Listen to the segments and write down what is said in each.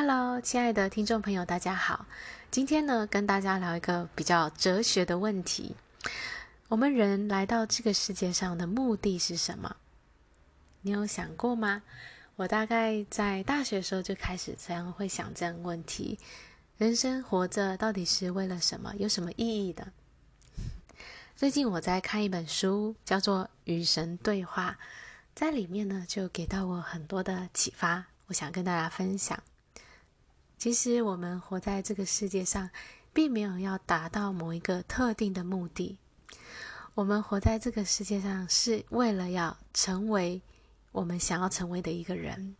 Hello，亲爱的听众朋友，大家好。今天呢，跟大家聊一个比较哲学的问题：我们人来到这个世界上的目的是什么？你有想过吗？我大概在大学时候就开始这样会想这样问题：人生活着到底是为了什么？有什么意义的？最近我在看一本书，叫做《与神对话》，在里面呢，就给到我很多的启发，我想跟大家分享。其实我们活在这个世界上，并没有要达到某一个特定的目的。我们活在这个世界上，是为了要成为我们想要成为的一个人。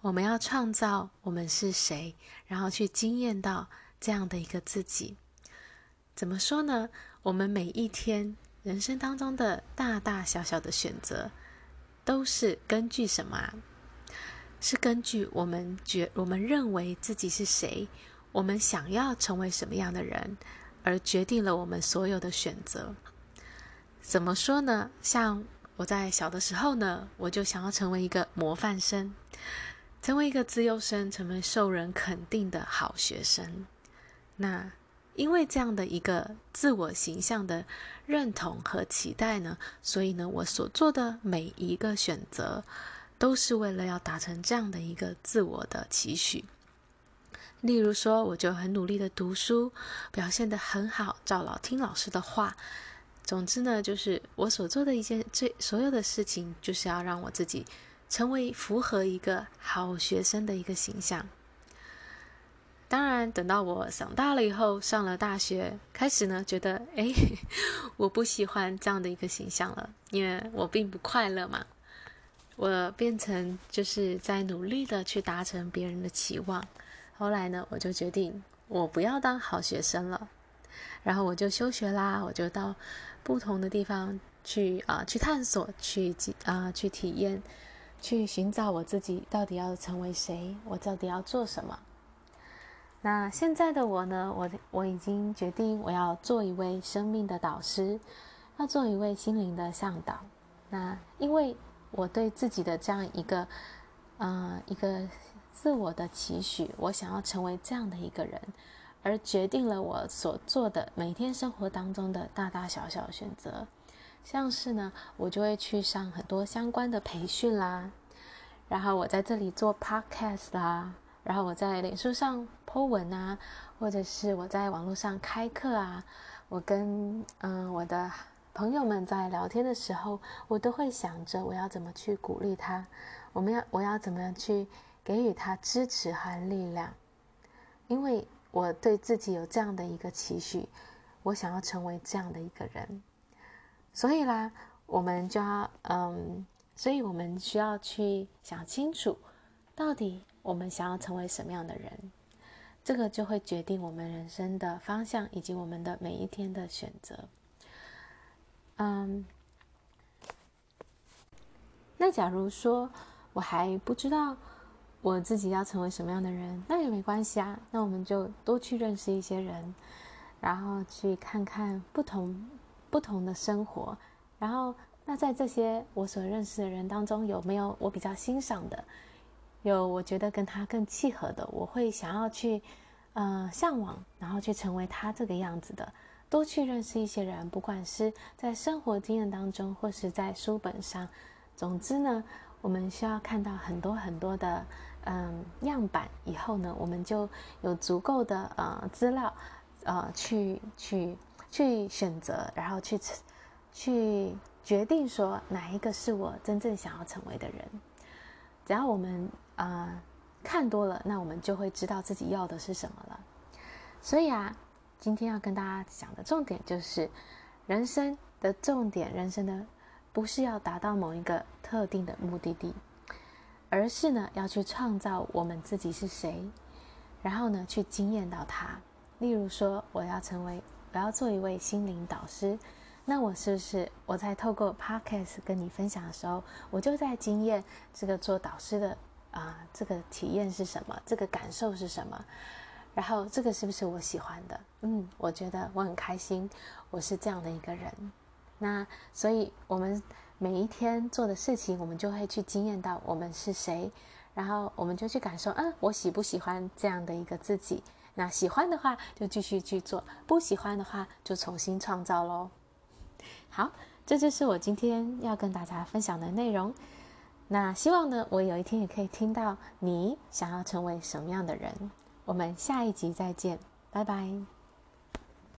我们要创造我们是谁，然后去惊艳到这样的一个自己。怎么说呢？我们每一天人生当中的大大小小的选择，都是根据什么啊？是根据我们觉我们认为自己是谁，我们想要成为什么样的人，而决定了我们所有的选择。怎么说呢？像我在小的时候呢，我就想要成为一个模范生，成为一个资优生，成为受人肯定的好学生。那因为这样的一个自我形象的认同和期待呢，所以呢，我所做的每一个选择。都是为了要达成这样的一个自我的期许。例如说，我就很努力的读书，表现得很好，照老听老师的话。总之呢，就是我所做的一件最所有的事情，就是要让我自己成为符合一个好学生的一个形象。当然，等到我长大了以后，上了大学，开始呢，觉得哎，我不喜欢这样的一个形象了，因为我并不快乐嘛。我变成就是在努力的去达成别人的期望，后来呢，我就决定我不要当好学生了，然后我就休学啦，我就到不同的地方去啊、去探索，去啊、去体验，去寻找我自己到底要成为谁，我到底要做什么。那现在的我呢，我我已经决定我要做一位生命的导师，要做一位心灵的向导。那因为。我对自己的这样一个，呃，一个自我的期许，我想要成为这样的一个人，而决定了我所做的每天生活当中的大大小小选择。像是呢，我就会去上很多相关的培训啦，然后我在这里做 podcast 啦，然后我在脸书上 po 文啊，或者是我在网络上开课啊，我跟嗯、我的。朋友们在聊天的时候，我都会想着我要怎么去鼓励他，我们要我要怎么样去给予他支持和力量，因为我对自己有这样的一个期许，我想要成为这样的一个人，所以啦，我们就要嗯，所以我们需要去想清楚，到底我们想要成为什么样的人，这个就会决定我们人生的方向以及我们的每一天的选择。嗯，那假如说我还不知道我自己要成为什么样的人，那也没关系啊。那我们就多去认识一些人，然后去看看不同不同的生活。然后，那在这些我所认识的人当中，有没有我比较欣赏的？有我觉得跟他更契合的，我会想要去呃向往，然后去成为他这个样子的。多去认识一些人，不管是在生活经验当中，或是在书本上。总之呢，我们需要看到很多很多的嗯样板，以后呢，我们就有足够的呃资料，呃去去去选择，然后去去决定说哪一个是我真正想要成为的人。只要我们呃看多了，那我们就会知道自己要的是什么了。所以啊。今天要跟大家讲的重点就是，人生的重点，人生呢不是要达到某一个特定的目的地，而是呢要去创造我们自己是谁，然后呢去惊艳到他。例如说，我要成为，我要做一位心灵导师，那我是不是我在透过 Podcast 跟你分享的时候，我就在经验这个做导师的啊、这个体验是什么，这个感受是什么？然后这个是不是我喜欢的？嗯，我觉得我很开心，我是这样的一个人。那所以我们每一天做的事情，我们就会去惊艳到我们是谁，然后我们就去感受，嗯，我喜不喜欢这样的一个自己？那喜欢的话就继续去做，不喜欢的话就重新创造喽。好，这就是我今天要跟大家分享的内容。那希望呢，我有一天也可以听到你想要成为什么样的人。我们下一集再见，拜拜。